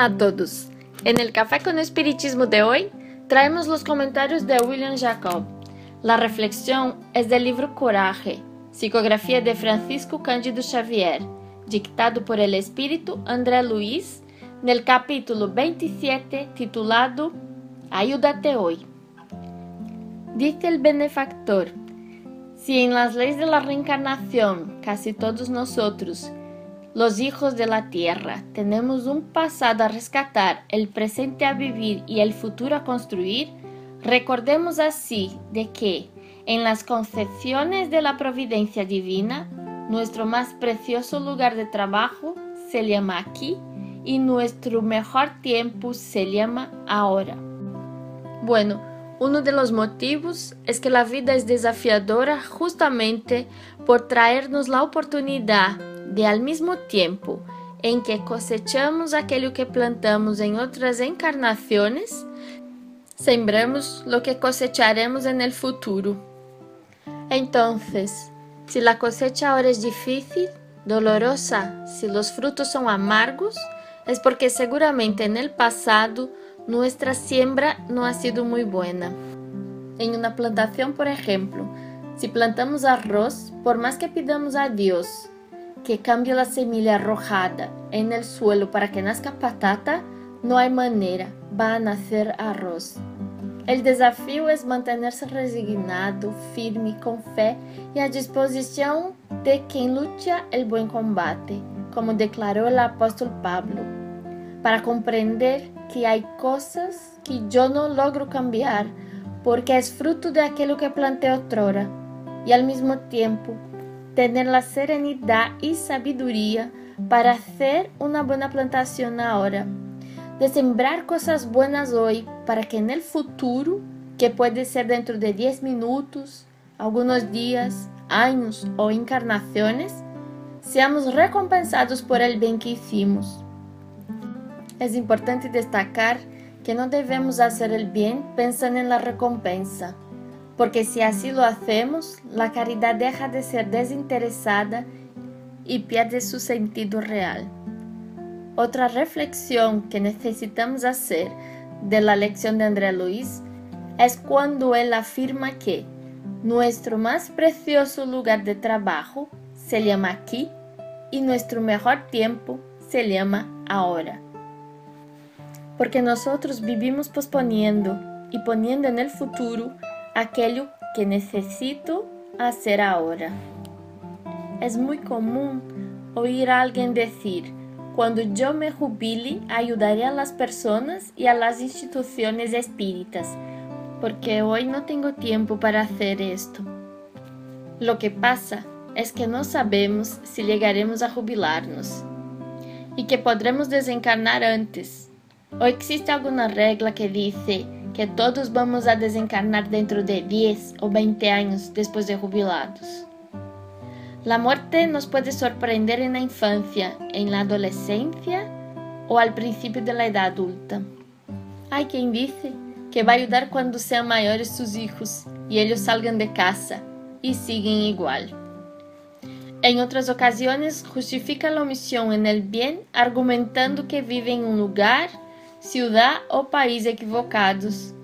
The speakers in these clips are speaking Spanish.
Hola a todos. En el Café con Espiritismo de hoy traemos los comentarios de William Jacob. La reflexión es del libro Coraje, psicografía de Francisco Cândido Xavier, dictado por el espíritu André Luiz, en el capítulo 27 titulado Ayúdate hoy. Dice el benefactor, si en las leyes de la reencarnación casi todos nosotros los hijos de la tierra tenemos un pasado a rescatar, el presente a vivir y el futuro a construir, recordemos así de que en las concepciones de la providencia divina, nuestro más precioso lugar de trabajo se llama aquí y nuestro mejor tiempo se llama ahora. Bueno, uno de los motivos es que la vida es desafiadora justamente por traernos la oportunidad de al mismo tiempo em que cosechamos aquilo que plantamos em outras encarnações, sembramos lo que cosecharemos en el futuro. Entonces, si la cosecha ahora es difícil, dolorosa, si los frutos son amargos, es porque seguramente en el pasado nuestra siembra no ha sido muy buena. En una plantación, por ejemplo, si plantamos arroz, por más que pidamos a Dios que cambie la semilla arrojada en el suelo para que nazca patata, no hay manera, va a nacer arroz. El desafío es mantenerse resignado, firme, con fe y a disposición de quien lucha el buen combate, como declaró el apóstol Pablo, para comprender que hay cosas que yo no logro cambiar porque es fruto de aquello que planté otrora y al mismo tiempo tener la serenidad y sabiduría para hacer una buena plantación ahora, de sembrar cosas buenas hoy para que en el futuro, que puede ser dentro de 10 minutos, algunos días, años o encarnaciones, seamos recompensados por el bien que hicimos. Es importante destacar que no debemos hacer el bien pensando en la recompensa porque si así lo hacemos, la caridad deja de ser desinteresada y pierde su sentido real. Otra reflexión que necesitamos hacer de la lección de André Luis es cuando él afirma que nuestro más precioso lugar de trabajo se llama aquí y nuestro mejor tiempo se llama ahora. Porque nosotros vivimos posponiendo y poniendo en el futuro aquello que necesito hacer ahora. Es muy común oír a alguien decir, cuando yo me jubile ayudaré a las personas y a las instituciones espíritas, porque hoy no tengo tiempo para hacer esto. Lo que pasa es que no sabemos si llegaremos a jubilarnos y que podremos desencarnar antes. ¿O existe alguna regla que dice que todos vamos a desencarnar dentro de 10 o 20 años después de jubilados. La muerte nos puede sorprender en la infancia, en la adolescencia o al principio de la edad adulta. Hay quien dice que va a ayudar cuando sean mayores sus hijos y ellos salgan de casa y siguen igual. En otras ocasiones justifica la omisión en el bien argumentando que vive en un lugar ciudad o país equivocados.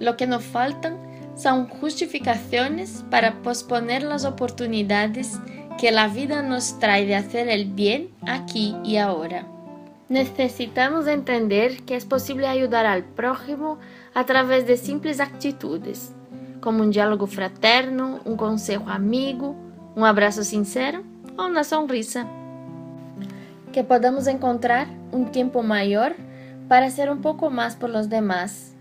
Lo que nos faltan son justificaciones para posponer las oportunidades que la vida nos trae de hacer el bien aquí y ahora. Necesitamos entender que es posible ayudar al prójimo a través de simples actitudes, como un diálogo fraterno, un consejo amigo, un abrazo sincero o una sonrisa. Que podamos encontrar un tiempo mayor para hacer un poco más por los demás.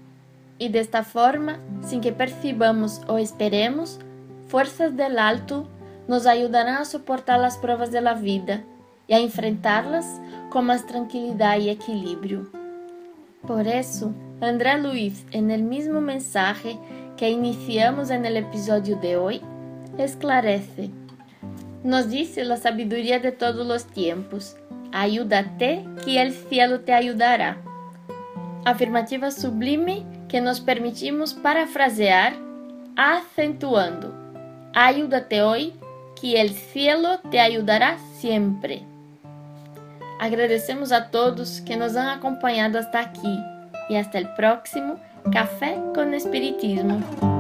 Y de esta forma, sin que percibamos o esperemos, fuerzas del alto nos ayudarán a soportar las pruebas de la vida y a enfrentarlas con más tranquilidad y equilibrio. Por eso, André Luiz, en el mismo mensaje que iniciamos en el episodio de hoy, esclarece. Nos dice la sabiduría de todos los tiempos. Ayúdate que el cielo te ayudará afirmativa sublime que nos permitimos parafrasear acentuando. Ayúdate hoy, que el cielo te ayudará siempre. Agradecemos a todos que nos han acompañado hasta aquí y hasta el próximo Café con Espiritismo.